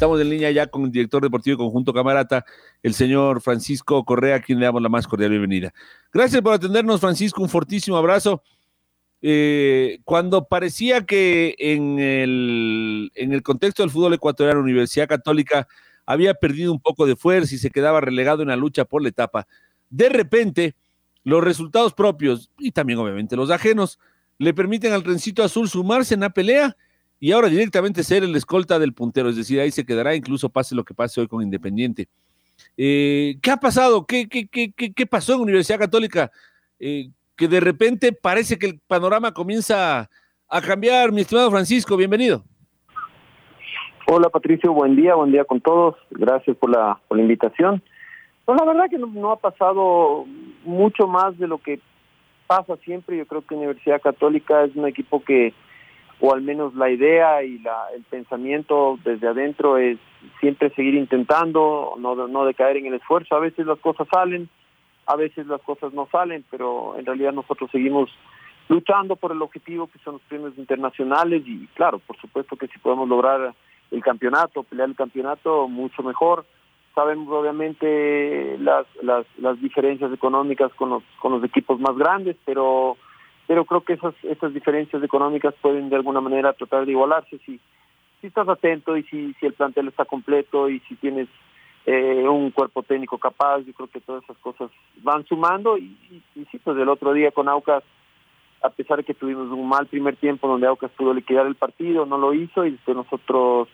Estamos en línea ya con el director deportivo Conjunto Camarata, el señor Francisco Correa, a quien le damos la más cordial bienvenida. Gracias por atendernos, Francisco, un fortísimo abrazo. Eh, cuando parecía que en el, en el contexto del fútbol ecuatoriano, Universidad Católica había perdido un poco de fuerza y se quedaba relegado en la lucha por la etapa, de repente los resultados propios y también obviamente los ajenos le permiten al Rencito Azul sumarse en la pelea y ahora directamente ser el escolta del puntero, es decir, ahí se quedará, incluso pase lo que pase hoy con Independiente. Eh, ¿Qué ha pasado? ¿Qué, qué, qué, qué, pasó en Universidad Católica? Eh, que de repente parece que el panorama comienza a cambiar. Mi estimado Francisco, bienvenido. Hola Patricio, buen día, buen día con todos. Gracias por la, por la invitación. Pues la verdad que no, no, ha pasado mucho más de lo que pasa siempre. Yo creo que Universidad Católica es un equipo que o al menos la idea y la, el pensamiento desde adentro es siempre seguir intentando, no, no decaer en el esfuerzo. A veces las cosas salen, a veces las cosas no salen, pero en realidad nosotros seguimos luchando por el objetivo que son los premios internacionales y claro, por supuesto que si podemos lograr el campeonato, pelear el campeonato, mucho mejor. Sabemos obviamente las, las, las diferencias económicas con los, con los equipos más grandes, pero pero creo que esas, esas diferencias económicas pueden de alguna manera tratar de igualarse. Si, si estás atento y si, si el plantel está completo y si tienes eh, un cuerpo técnico capaz, yo creo que todas esas cosas van sumando. Y, y, sí, pues el otro día con Aucas, a pesar de que tuvimos un mal primer tiempo donde Aucas pudo liquidar el partido, no lo hizo y después nosotros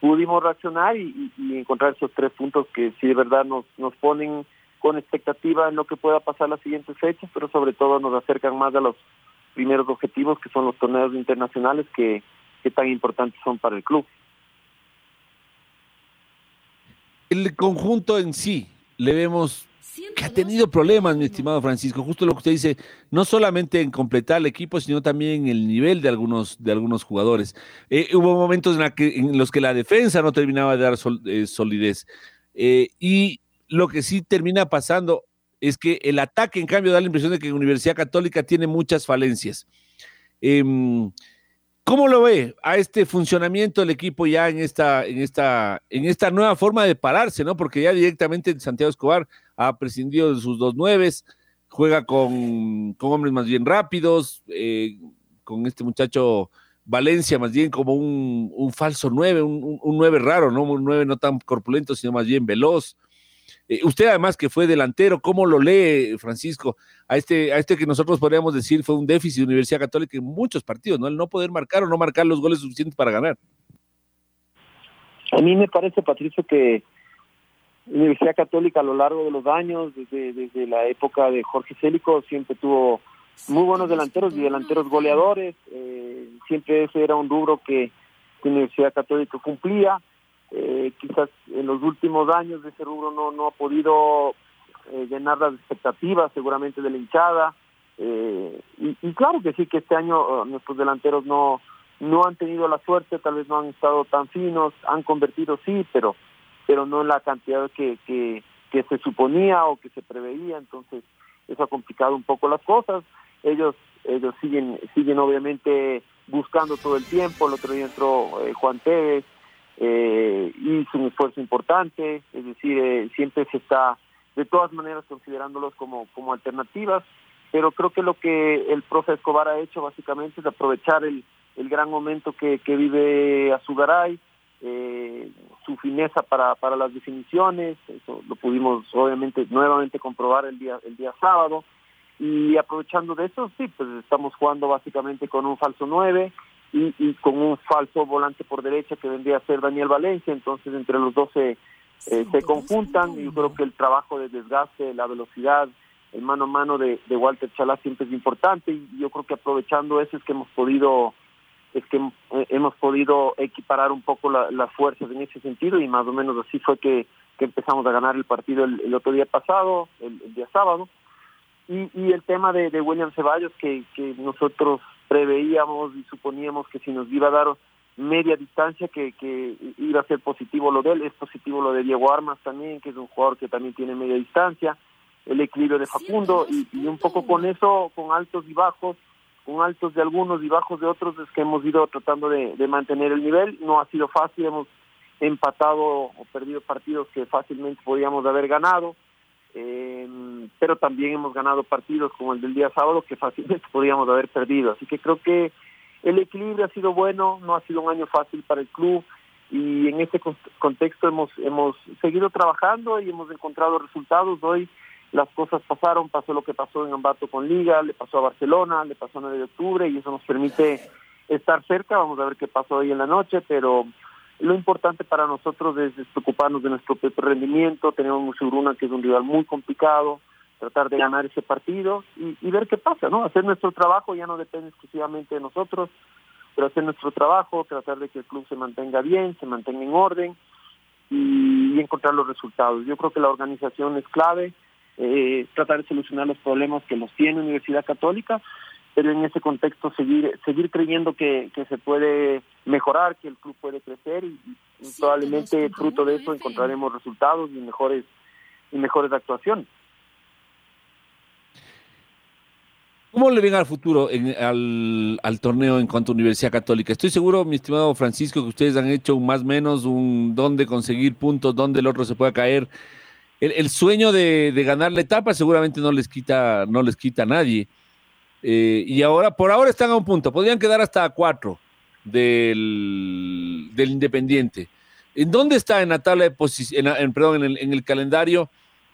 pudimos reaccionar y, y, encontrar esos tres puntos que sí de verdad nos, nos ponen con expectativa en lo que pueda pasar las siguientes fechas, pero sobre todo nos acercan más a los primeros objetivos que son los torneos internacionales que, tan importantes son para el club. El conjunto en sí, le vemos que ha tenido problemas, mi estimado Francisco, justo lo que usted dice, no solamente en completar el equipo, sino también en el nivel de algunos, de algunos jugadores. Eh, hubo momentos en, la que, los que la defensa no terminaba de dar eh, solidez. Eh, y lo que sí termina pasando es que el ataque, en cambio, da la impresión de que la Universidad Católica tiene muchas falencias. Eh, ¿Cómo lo ve a este funcionamiento del equipo ya en esta, en esta, en esta nueva forma de pararse, ¿no? Porque ya directamente Santiago Escobar ha prescindido de sus dos nueves, juega con, hombres más bien rápidos, eh, con este muchacho Valencia más bien como un, un falso nueve, un, un, nueve raro, ¿no? Un nueve no tan corpulento, sino más bien veloz. Eh, usted además que fue delantero, ¿cómo lo lee, Francisco? A este, a este que nosotros podríamos decir fue un déficit de Universidad Católica en muchos partidos, ¿no? El no poder marcar o no marcar los goles suficientes para ganar. A mí me parece, Patricio, que Universidad Católica a lo largo de los años, desde, desde la época de Jorge Célico, siempre tuvo muy buenos delanteros y delanteros goleadores. Eh, siempre ese era un rubro que, que Universidad Católica cumplía eh, quizás en los últimos años de ese rubro no, no ha podido eh, llenar las expectativas seguramente de la hinchada. Eh, y, claro que sí, que este año uh, nuestros delanteros no, no han tenido la suerte, tal vez no han estado tan finos, han convertido sí, pero, pero no en la cantidad que, que, se suponía o que se preveía, entonces eso ha complicado un poco las cosas. Ellos, ellos siguen, siguen obviamente buscando todo el tiempo, el otro día entró Juan Tevez, eh, hizo un esfuerzo importante, es decir, eh, siempre se está de todas maneras considerándolos como, como alternativas, pero creo que lo que el profe Escobar ha hecho básicamente es aprovechar el, el gran momento que, que vive Azugaray, eh, su fineza para, para las definiciones, eso lo pudimos obviamente nuevamente comprobar el día, el día sábado, y aprovechando de eso, sí, pues estamos jugando básicamente con un falso 9, y, con un falso volante por derecha que vendría a ser Daniel Valencia, entonces entre los dos se, eh, se conjuntan. y yo creo que el trabajo de desgaste, la velocidad, el mano a mano de, Walter Chalá siempre es importante. Y yo creo que aprovechando eso es que hemos podido es que eh, hemos podido equiparar un poco las fuerzas en ese sentido. Y más o menos así fue que, empezamos a ganar el partido el, otro día pasado, el, día sábado. Y, y el tema de, de William Ceballos, que, que nosotros preveíamos y suponíamos que si nos iba a dar media distancia, que, que iba a ser positivo lo de él, es positivo lo de Diego Armas también, que es un jugador que también tiene media distancia, el equilibrio de Facundo, y, y un poco con eso, con altos y bajos, con altos de algunos y bajos de otros, es que hemos ido tratando de, mantener el nivel. No ha sido fácil, hemos empatado o perdido partidos que fácilmente podíamos haber ganado, eh, pero también hemos ganado partidos como el del día sábado que fácilmente podíamos haber perdido. Así que creo que el equilibrio ha sido bueno, no ha sido un año fácil para el club y en este contexto hemos hemos seguido trabajando y hemos encontrado resultados. Hoy las cosas pasaron, pasó lo que pasó en Ambato con Liga, le pasó a Barcelona, le pasó a 9 de octubre y eso nos permite estar cerca, vamos a ver qué pasó hoy en la noche, pero lo importante para nosotros es, preocuparnos de nuestro propio rendimiento, tenemos Musuruna que es un rival muy complicado, tratar de ganar ese partido y, ver qué pasa, ¿no? Hacer nuestro trabajo ya no depende exclusivamente de nosotros, pero hacer nuestro trabajo, tratar de que el club se mantenga bien, se mantenga en orden y encontrar los resultados. Yo creo que la organización es clave, eh, tratar de solucionar los problemas que los tiene Universidad Católica, pero en ese contexto seguir seguir creyendo que, se puede mejorar, que el club puede crecer y, probablemente fruto de eso encontraremos resultados y mejores y mejores actuaciones. ¿Cómo le ven al futuro al, al, torneo en cuanto a Universidad Católica? Estoy seguro, mi estimado Francisco, que ustedes han hecho un más o menos un dónde conseguir puntos, dónde el otro se pueda caer el, sueño de, ganar la etapa seguramente no les quita, no les quita a nadie. Eh, y ahora, por ahora están a un punto, podrían quedar hasta cuatro del, del Independiente. ¿En dónde está en la tabla de posición, en, perdón, en el, calendario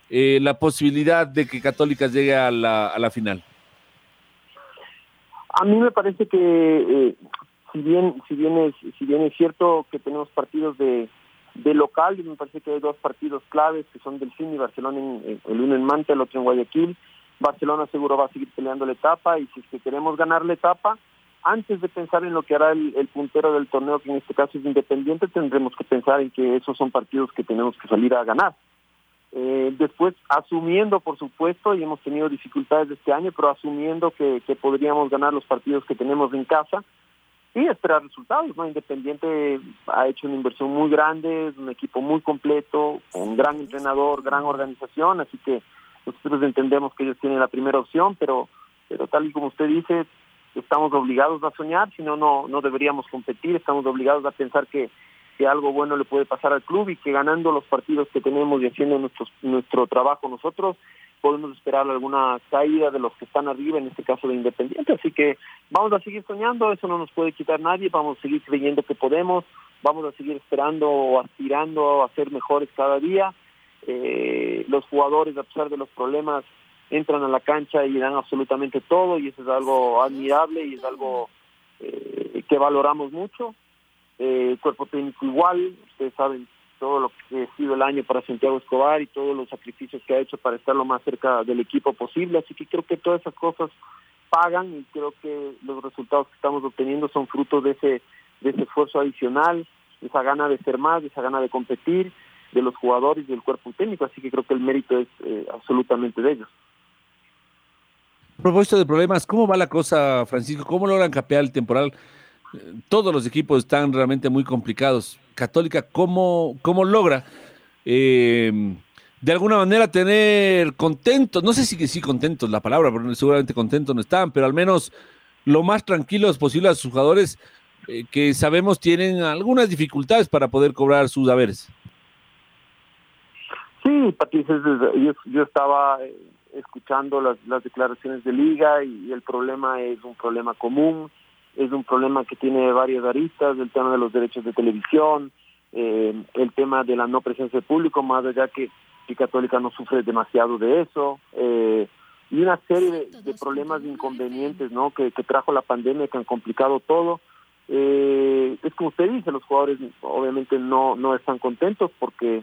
eh, la posibilidad de que Católica llegue a la, a la final? A mí me parece que eh, si bien si bien es si bien es cierto que tenemos partidos de de local, y me parece que hay dos partidos claves que son del y Barcelona, en, el uno en Manta, el otro en Guayaquil. Barcelona seguro va a seguir peleando la etapa y si es que queremos ganar la etapa, antes de pensar en lo que hará el, puntero del torneo, que en este caso es Independiente, tendremos que pensar en que esos son partidos que tenemos que salir a ganar. Eh, después, asumiendo, por supuesto, y hemos tenido dificultades este año, pero asumiendo que podríamos ganar los partidos que tenemos en casa, sí esperar resultados, ¿no? Independiente ha hecho una inversión muy grande, es un equipo muy completo, un gran entrenador, gran organización, así que nosotros entendemos que ellos tienen la primera opción, pero pero tal y como usted dice, estamos obligados a soñar, si no, no deberíamos competir, estamos obligados a pensar que, que algo bueno le puede pasar al club y que ganando los partidos que tenemos y haciendo nuestro, nuestro trabajo nosotros, podemos esperar alguna caída de los que están arriba, en este caso de Independiente. Así que vamos a seguir soñando, eso no nos puede quitar nadie, vamos a seguir creyendo que podemos, vamos a seguir esperando o aspirando a ser mejores cada día. Eh, los jugadores, a pesar de los problemas, entran a la cancha y dan absolutamente todo y eso es algo admirable y es algo eh, que valoramos mucho. Eh, el cuerpo técnico igual, ustedes saben todo lo que ha sido el año para Santiago Escobar y todos los sacrificios que ha hecho para estar lo más cerca del equipo posible. Así que creo que todas esas cosas pagan y creo que los resultados que estamos obteniendo son fruto de ese, de ese esfuerzo adicional, de esa gana de ser más, de esa gana de competir, de los jugadores y del cuerpo técnico. Así que creo que el mérito es eh, absolutamente de ellos. A propósito de problemas, ¿cómo va la cosa, Francisco? ¿Cómo logran capear el temporal? todos los equipos están realmente muy complicados. Católica, ¿cómo, cómo logra eh, de alguna manera tener contentos? No sé si sí contentos la palabra, pero seguramente contentos no están, pero al menos lo más tranquilos posible a sus jugadores eh, que sabemos tienen algunas dificultades para poder cobrar sus haberes. Sí, Patricia, yo, estaba eh, escuchando las, las declaraciones de liga y el problema es un problema común es un problema que tiene varias aristas, el tema de los derechos de televisión, eh, el tema de la no presencia de público, más allá que, que Católica no sufre demasiado de eso, eh, y una serie de, problemas de inconvenientes ¿no? que, trajo la pandemia que han complicado todo. eh, es como usted dice, los jugadores obviamente no, no están contentos porque,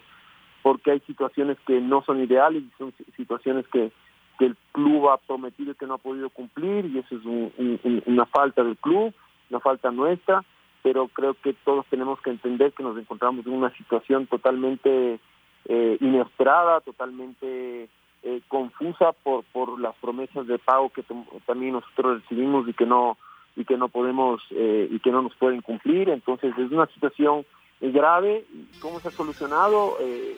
porque hay situaciones que no son ideales y son situaciones que, que el club ha prometido que no ha podido cumplir y eso es una falta del club, una falta nuestra, pero creo que todos tenemos que entender que nos encontramos en una situación totalmente eh, inesperada, totalmente eh, confusa por, por las promesas de pago que también nosotros recibimos y que no y que no podemos eh, y que no nos pueden cumplir. Entonces es una situación grave. ¿Cómo se ha solucionado? Eh,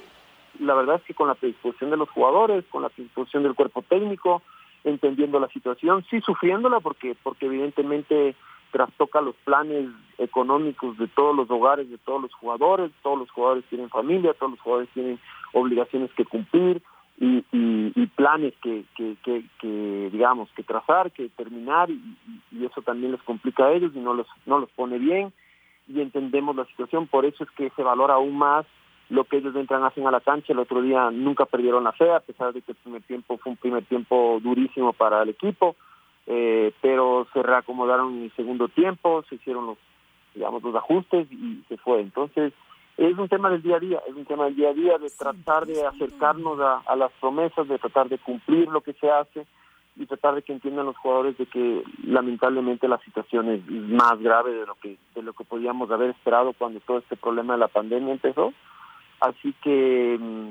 la verdad es que con la predisposición de los jugadores, con la predisposición del cuerpo técnico, entendiendo la situación, sí sufriéndola porque porque evidentemente trastoca los planes económicos de todos los hogares, de todos los jugadores, todos los jugadores tienen familia, todos los jugadores tienen obligaciones que cumplir, y, y, planes que, que, que, digamos que trazar, que terminar y, y, eso también les complica a ellos y no los no los pone bien y entendemos la situación, por eso es que se valora aún más lo que ellos entran hacen a la cancha. El otro día nunca perdieron la fe, a pesar de que el primer tiempo fue un primer tiempo durísimo para el equipo, eh, pero se reacomodaron en el segundo tiempo, se hicieron los digamos los ajustes y se fue. Entonces es un tema del día a día, es un tema del día a día de tratar de acercarnos a, las promesas, de tratar de cumplir lo que se hace y tratar de que entiendan los jugadores de que lamentablemente la situación es más grave de lo que de lo que podíamos haber esperado cuando todo este problema de la pandemia empezó. Así que mm,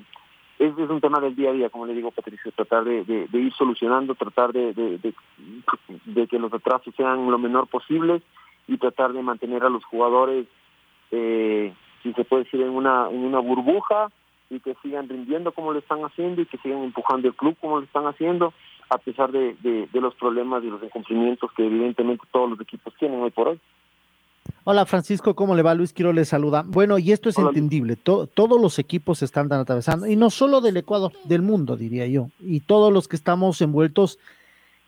es, es un tema del día a día, como le digo Patricio, tratar de, ir solucionando, tratar de, de, que los atrasos sean lo menor posible y tratar de mantener a los jugadores eh, si se puede decir, en una, en una burbuja y que sigan rindiendo como lo están haciendo y que sigan empujando el club como lo están haciendo, a pesar de, de, los problemas y los incumplimientos que evidentemente todos los equipos tienen hoy por hoy. Hola Francisco, ¿cómo le va? Luis Quiero le saluda. Bueno, y esto es entendible, todos los equipos están atravesando, y no solo del Ecuador, del mundo, diría yo, y todos los que estamos envueltos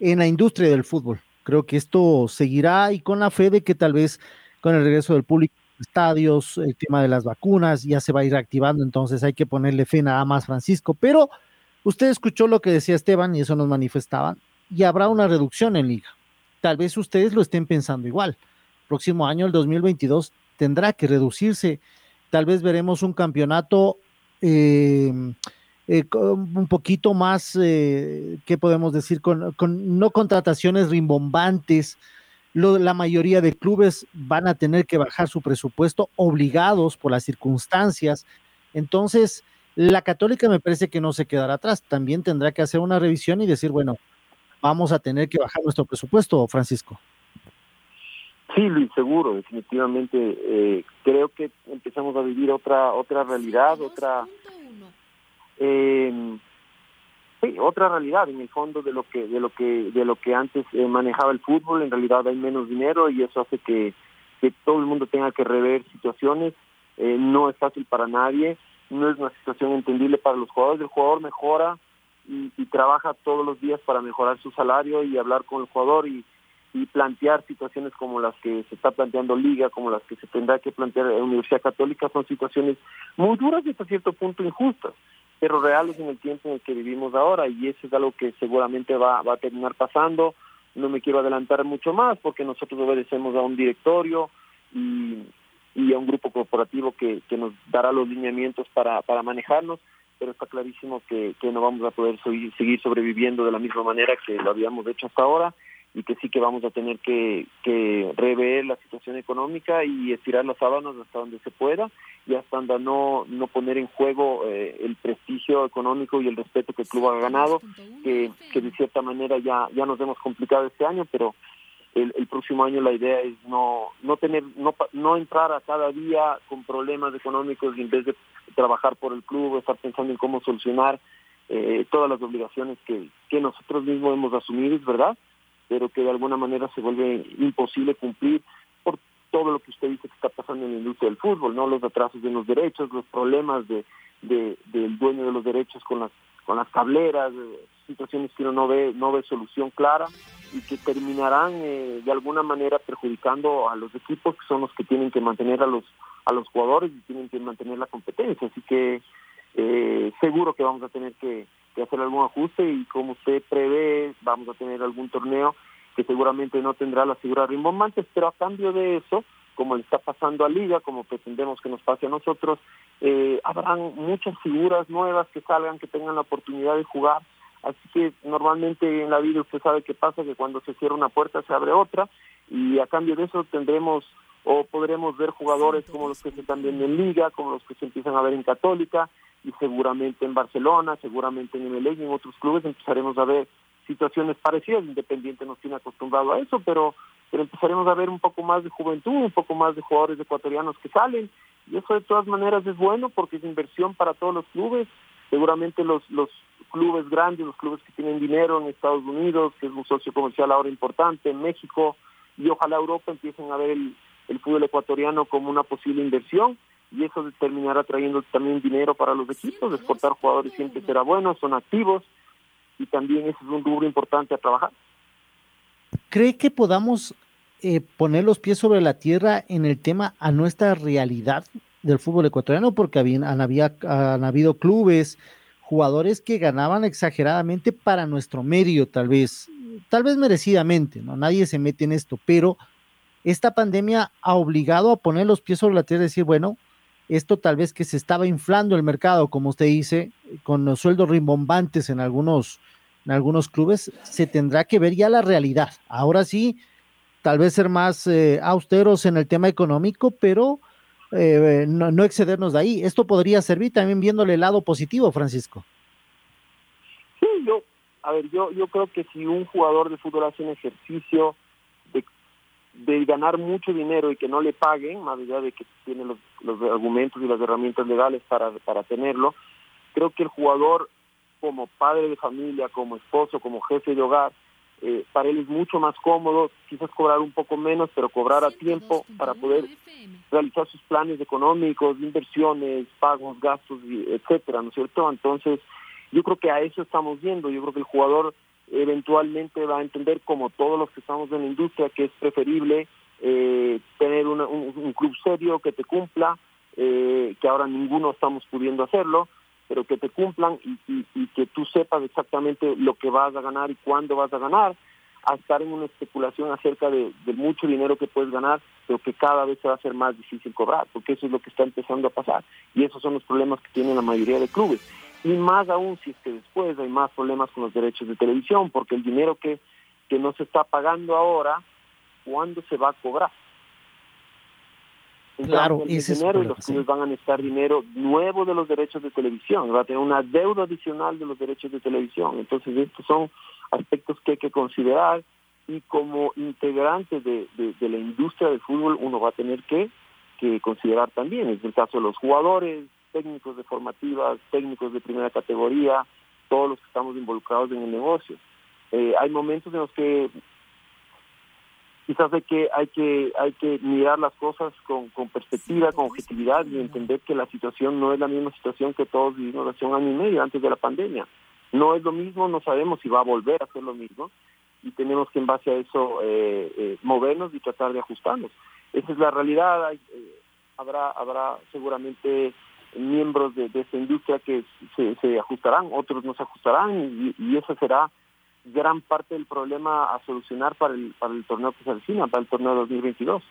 en la industria del fútbol. Creo que esto seguirá y con la fe de que tal vez con el regreso del público estadios, el tema de las vacunas, ya se va a ir activando, entonces hay que ponerle fe nada más, Francisco. Pero usted escuchó lo que decía Esteban y eso nos manifestaban, y habrá una reducción en liga. Tal vez ustedes lo estén pensando igual. Próximo año, el 2022, tendrá que reducirse. Tal vez veremos un campeonato eh, eh, un poquito más, eh, ¿qué podemos decir? Con, con no contrataciones rimbombantes, la mayoría de clubes van a tener que bajar su presupuesto obligados por las circunstancias. Entonces, la católica me parece que no se quedará atrás. También tendrá que hacer una revisión y decir, bueno, vamos a tener que bajar nuestro presupuesto, Francisco. Sí, Luis, seguro, definitivamente. Eh, creo que empezamos a vivir otra otra realidad, otra eh, sí, otra realidad en el fondo de lo que de lo que de lo que antes eh, manejaba el fútbol en realidad hay menos dinero y eso hace que, que todo el mundo tenga que rever situaciones eh, no es fácil para nadie no es una situación entendible para los jugadores el jugador mejora y, trabaja todos los días para mejorar su salario y hablar con el jugador y, plantear situaciones como las que se está planteando Liga, como las que se tendrá que plantear Universidad Católica, son situaciones muy duras y hasta cierto punto injustas pero reales en el tiempo en el que vivimos ahora y eso es algo que seguramente va, va a terminar pasando. No me quiero adelantar mucho más porque nosotros obedecemos a un directorio y, y a un grupo corporativo que, que nos dará los lineamientos para, para manejarnos, pero está clarísimo que, que no vamos a poder seguir sobreviviendo de la misma manera que lo habíamos hecho hasta ahora y que sí que vamos a tener que, que rever la situación económica y estirar las sábanas hasta donde se pueda y hasta no, no poner en juego eh, el prestigio económico y el respeto que el club ha ganado, que, que de cierta manera ya, ya nos hemos complicado este año, pero el, próximo año la idea es no, no tener, no, no entrar a cada día con problemas económicos y en vez de trabajar por el club, estar pensando en cómo solucionar eh, todas las obligaciones que, que nosotros mismos hemos asumido, es verdad, pero que de alguna manera se vuelve imposible cumplir por todo lo que usted dice que está pasando en la industria del fútbol, no los atrasos de los derechos, los problemas de, del dueño de los derechos con las con las tableras, eh, situaciones que uno no ve no ve solución clara y que terminarán eh, de alguna manera perjudicando a los equipos que son los que tienen que mantener a los a los jugadores y tienen que mantener la competencia, así que eh, seguro que vamos a tener que hacer algún ajuste y como usted prevé, vamos a tener algún torneo que seguramente no tendrá las figuras rimbombantes, pero a cambio de eso como le está pasando a Liga, como pretendemos que nos pase a nosotros, eh, habrán muchas figuras nuevas que salgan, que tengan la oportunidad de jugar. Así que normalmente en la vida usted sabe qué pasa, que cuando se cierra una puerta se abre otra y a cambio de eso tendremos o podremos ver jugadores como los que se están viendo en Liga, como los que se empiezan a ver en Católica y seguramente en Barcelona, seguramente en MLE y en otros clubes empezaremos a ver situaciones parecidas. Independiente nos tiene acostumbrado a eso, pero pero empezaremos a ver un poco más de juventud, un poco más de jugadores ecuatorianos que salen, y eso de todas maneras es bueno porque es inversión para todos los clubes, seguramente los, los clubes grandes, los clubes que tienen dinero en Estados Unidos, que es un socio comercial ahora importante, en México, y ojalá Europa empiecen a ver el, el fútbol ecuatoriano como una posible inversión, y eso terminará trayendo también dinero para los equipos, exportar jugadores siempre será bueno, son activos, y también eso es un rubro importante a trabajar. ¿Cree que podamos eh, poner los pies sobre la tierra en el tema a nuestra realidad del fútbol ecuatoriano? Porque habían, han, había, habido clubes, jugadores que ganaban exageradamente para nuestro medio, tal vez, tal vez merecidamente, ¿no? Nadie se mete en esto, pero esta pandemia ha obligado a poner los pies sobre la tierra y decir, bueno, esto tal vez que se estaba inflando el mercado, como usted dice, con los sueldos rimbombantes en algunos, en algunos clubes, se tendrá que ver ya la realidad. Ahora sí, tal vez ser más eh, austeros en el tema económico, pero eh, no, excedernos de ahí. Esto podría servir también viéndole el lado positivo, Francisco. Sí, yo, a ver, yo, yo creo que si un jugador de fútbol hace un ejercicio de, de ganar mucho dinero y que no le paguen, más allá de que tiene los, los argumentos y las herramientas legales para, para tenerlo, creo que el jugador como padre de familia, como esposo, como jefe de hogar, eh, para él es mucho más cómodo, quizás cobrar un poco menos, pero cobrar a tiempo para poder realizar sus planes económicos, inversiones, pagos, gastos, etcétera, ¿no es cierto? Entonces, yo creo que a eso estamos viendo, yo creo que el jugador eventualmente va a entender, como todos los que estamos en la industria, que es preferible eh, tener un, club serio que te cumpla, eh, que ahora ninguno estamos pudiendo hacerlo, pero que te cumplan y, que tú sepas exactamente lo que vas a ganar y cuándo vas a ganar, a estar en una especulación acerca de, mucho dinero que puedes ganar, pero que cada vez se va a ser más difícil cobrar, porque eso es lo que está empezando a pasar. Y esos son los problemas que tienen la mayoría de clubes. Y más aún si es que después hay más problemas con los derechos de televisión, porque el dinero que, que no se está pagando ahora, ¿cuándo se va a cobrar? Claro, ese dinero y los clubes van a necesitar dinero nuevo de los derechos de televisión, va a tener una deuda adicional de los derechos de televisión. Entonces, estos son aspectos que hay que considerar y como integrante de, de, la industria del fútbol uno va a tener que, que considerar también. Es el caso de los jugadores, técnicos de formativas, técnicos de primera categoría, todos los que estamos involucrados en el negocio. Eh, hay momentos en los que quizás hay que hay que hay que mirar las cosas con, con perspectiva, con objetividad y entender que la situación no es la misma situación que todos vivimos hace un año y medio antes de la pandemia. No es lo mismo, no sabemos si va a volver a ser lo mismo y tenemos que en base a eso eh, eh, movernos y tratar de ajustarnos. Esa es la realidad. Eh, habrá habrá seguramente miembros de, esta industria que se, se, ajustarán, otros no se ajustarán y, y eso será gran parte del problema a solucionar para el, para el torneo que se avecina, para el torneo 2022.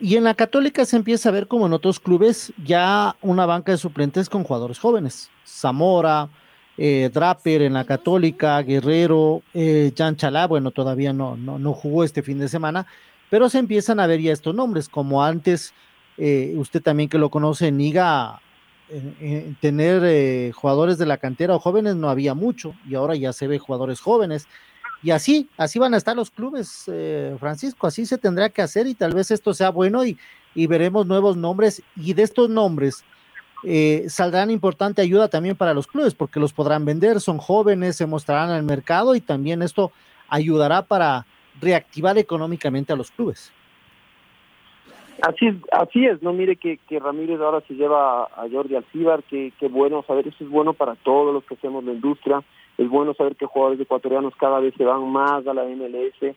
Y en la Católica se empieza a ver como en otros clubes ya una banca de suplentes con jugadores jóvenes. Zamora, eh, Draper en la Católica, Guerrero, eh, Jan Chalá, bueno, todavía no, no, no, jugó este fin de semana, pero se empiezan a ver ya estos nombres, como antes, eh, usted también que lo conoce, Niga en, tener eh, jugadores de la cantera o jóvenes no había mucho y ahora ya se ve jugadores jóvenes. Y así, así van a estar los clubes, eh, Francisco, así se tendrá que hacer y tal vez esto sea bueno y, y veremos nuevos nombres y de estos nombres eh, saldrán importante ayuda también para los clubes porque los podrán vender, son jóvenes, se mostrarán al mercado y también esto ayudará para reactivar económicamente a los clubes. Así, así es, no mire que, que Ramírez ahora se lleva a Jordi Alcibar, que, que bueno saber, eso es bueno para todos los que hacemos la industria, es bueno saber que jugadores ecuatorianos cada vez se van más a la MLS,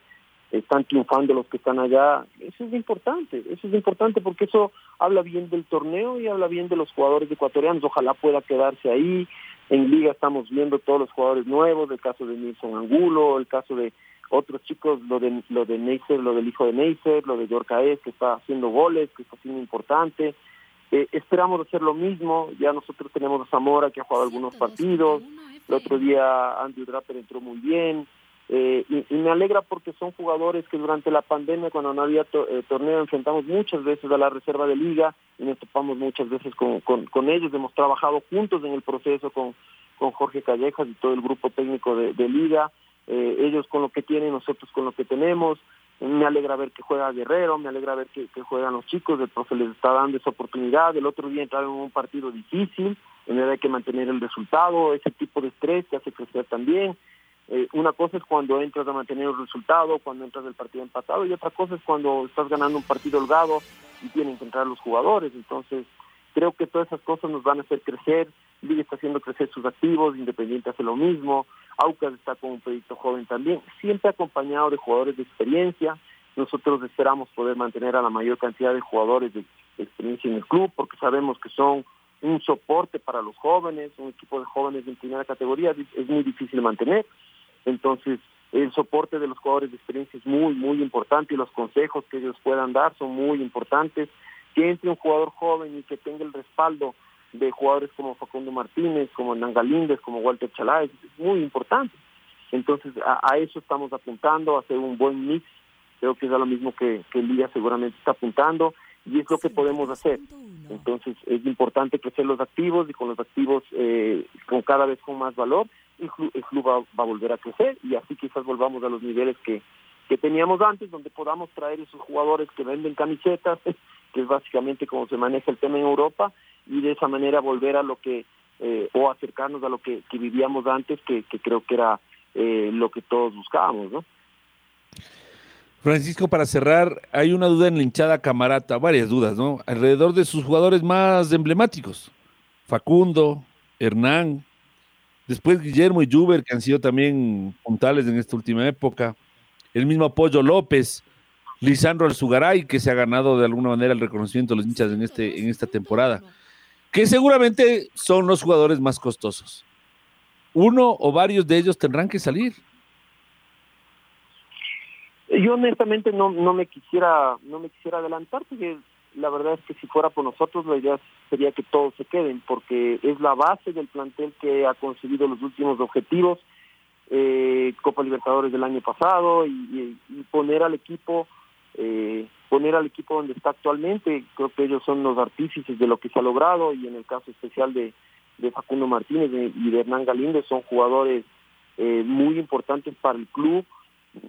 están triunfando los que están allá, eso es importante, eso es importante porque eso habla bien del torneo y habla bien de los jugadores ecuatorianos, ojalá pueda quedarse ahí, en liga estamos viendo todos los jugadores nuevos, el caso de Nilson Angulo, el caso de otros chicos, lo de lo de Neisser, lo del hijo de Neisser, lo de Yorcaez, que está haciendo goles, que está siendo importante. Eh, esperamos hacer lo mismo, ya nosotros tenemos a Zamora que ha jugado algunos partidos, el otro día Andrew Draper entró muy bien, eh, y, me alegra porque son jugadores que durante la pandemia, cuando no había eh, torneo, enfrentamos muchas veces a la reserva de liga y nos topamos muchas veces con, con, ellos. Hemos trabajado juntos en el proceso con, con Jorge Callejas y todo el grupo técnico de, liga. Eh, ellos con lo que tienen, nosotros con lo que tenemos. Me alegra ver que juega Guerrero, me alegra ver que, juegan los chicos, el profe les está dando esa oportunidad. El otro día entraron en un partido difícil, en el hay que mantener el resultado, ese tipo de estrés que hace crecer también. Eh, una cosa es cuando entras a mantener el resultado, cuando entras del partido empatado, y otra cosa es cuando estás ganando un partido holgado y tienen que entrar los jugadores. Entonces, creo que todas esas cosas nos van a hacer crecer. Liga está haciendo crecer sus activos, Independiente hace lo mismo, Aucas está con un proyecto joven también, siempre acompañado de jugadores de experiencia. Nosotros esperamos poder mantener a la mayor cantidad de jugadores de experiencia en el club, porque sabemos que son un soporte para los jóvenes, un equipo de jóvenes en primera categoría es muy difícil mantener. Entonces, el soporte de los jugadores de experiencia es muy, muy importante y los consejos que ellos puedan dar son muy importantes. Que entre un jugador joven y que tenga el respaldo de jugadores como Facundo Martínez, como Nangalíndez, como Walter Chaláez, es muy importante. Entonces, a, eso estamos apuntando, a hacer un buen mix. Creo que es a lo mismo que, que el seguramente está apuntando y es lo que podemos hacer. Entonces, es importante crecer los activos y con los activos eh, con cada vez con más valor el club, va, a volver a crecer y así quizás volvamos a los niveles que, que teníamos antes, donde podamos traer esos jugadores que venden camisetas, que es básicamente como se maneja el tema en Europa, y de esa manera volver a lo que, eh, o acercarnos a lo que, vivíamos antes, que, creo que era eh, lo que todos buscábamos, ¿no? Francisco, para cerrar, hay una duda en la hinchada camarata, varias dudas, ¿no? Alrededor de sus jugadores más emblemáticos, Facundo, Hernán, Después Guillermo y Juber, que han sido también puntales en esta última época. El mismo Apoyo López, Lisandro Alzugaray, que se ha ganado de alguna manera el reconocimiento de los hinchas en, este, en esta temporada. Que seguramente son los jugadores más costosos. Uno o varios de ellos tendrán que salir. Yo honestamente no, no me quisiera no me quisiera adelantar porque la verdad es que si fuera por nosotros la idea sería que todos se queden, porque es la base del plantel que ha conseguido los últimos objetivos, eh, Copa Libertadores del año pasado, y, poner al equipo, eh, poner al equipo donde está actualmente, creo que ellos son los artífices de lo que se ha logrado, y en el caso especial de, de Facundo Martínez y de Hernán Galíndez son jugadores eh, muy importantes para el club,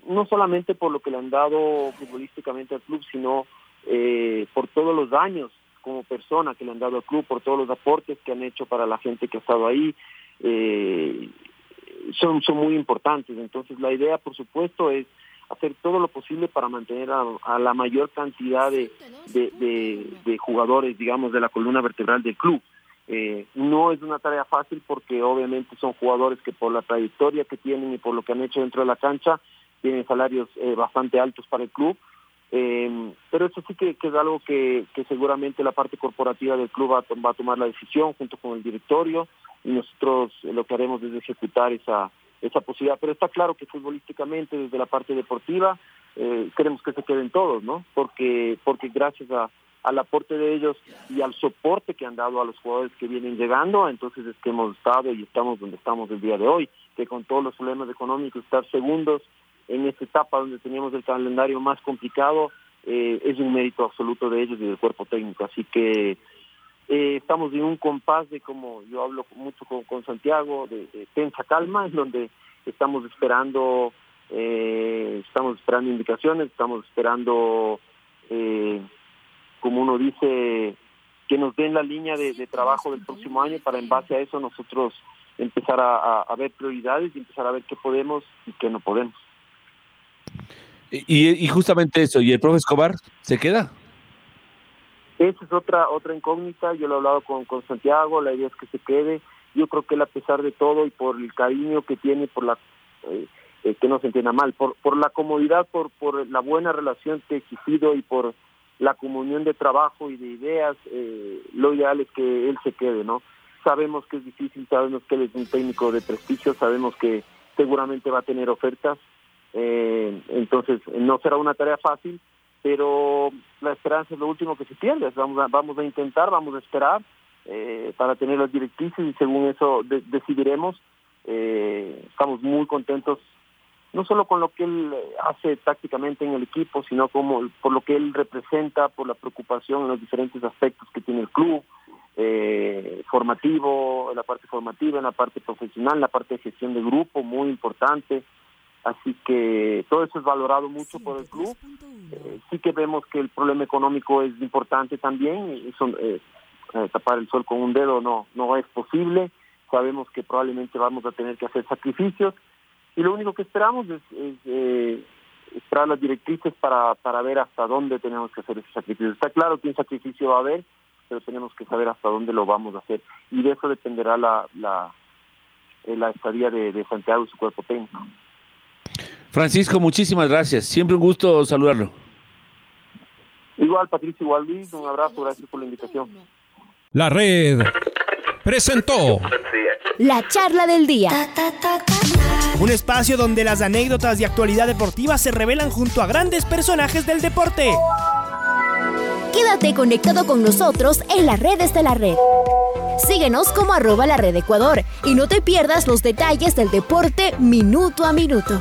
no solamente por lo que le han dado futbolísticamente al club, sino eh, por todos los años como persona que le han dado al club, por todos los aportes que han hecho para la gente que ha estado ahí, eh, son, son muy importantes. Entonces la idea, por supuesto, es hacer todo lo posible para mantener a, la mayor cantidad de, jugadores, digamos, de la columna vertebral del club. Eh, no es una tarea fácil porque obviamente son jugadores que por la trayectoria que tienen y por lo que han hecho dentro de la cancha tienen salarios bastante altos para el club, eh, pero eso sí que, es algo que, seguramente la parte corporativa del club va, a tomar la decisión junto con el directorio y nosotros eh, lo que haremos es ejecutar esa, esa posibilidad. Pero está claro que futbolísticamente, desde la parte deportiva, eh, queremos que se queden todos, ¿no? Porque, porque gracias a, al aporte de ellos y al soporte que han dado a los jugadores que vienen llegando, entonces es que hemos estado y estamos donde estamos el día de hoy, que con todos los problemas económicos, estar segundos en esta etapa donde teníamos el calendario más complicado, eh, es un mérito absoluto de ellos y del cuerpo técnico. Así que eh, estamos en un compás de, como yo hablo mucho con, Santiago, de, tensa calma, en donde estamos esperando, eh, estamos esperando indicaciones, estamos esperando, como uno dice, que nos den la línea de, trabajo del próximo año para en base a eso nosotros empezar a ver prioridades y empezar a ver qué podemos y qué no podemos. Y, justamente eso, ¿y el profe Escobar se queda? Esa es otra otra incógnita, yo lo he hablado con, con Santiago, la idea es que se quede, yo creo que él a pesar de todo y por el cariño que tiene, por la eh, eh, que no se entienda mal, por, por la comodidad, por, por la buena relación que ha existido y por la comunión de trabajo y de ideas, eh, lo ideal es que él se quede, ¿no? Sabemos que es difícil, sabemos que él es un técnico de prestigio, sabemos que seguramente va a tener ofertas, entonces, no será una tarea fácil, pero la esperanza es lo último que se pierde. Vamos a, vamos a intentar, vamos a esperar eh, para tener las directrices y según eso decidiremos. Eh, estamos muy contentos, no solo con lo que él hace tácticamente en el equipo, sino como por lo que él representa, por la preocupación en los diferentes aspectos que tiene el club, eh, formativo, en la parte formativa, en la parte profesional, en la parte de gestión de grupo, muy importante. Así que todo eso es valorado mucho por el club. Eh, sí que vemos que el problema económico es importante también. Son, eh, tapar el sol con un dedo no, no es posible. Sabemos que probablemente vamos a tener que hacer sacrificios. Y lo único que esperamos es, eh, esperar las directrices para, para ver hasta dónde tenemos que hacer ese sacrificio. Está claro que un sacrificio va a haber, pero tenemos que saber hasta dónde lo vamos a hacer. Y de eso dependerá la, la, la estadía de, de Santiago y su cuerpo técnico. Francisco, muchísimas gracias. Siempre un gusto saludarlo. Igual, Patricio, igual Luis, un abrazo, gracias por la invitación. La red presentó la charla del día. Un espacio donde las anécdotas de actualidad deportiva se revelan junto a grandes personajes del deporte. Quédate conectado con nosotros en las redes de la red. Síguenos como arroba la red Ecuador y no te pierdas los detalles del deporte minuto a minuto.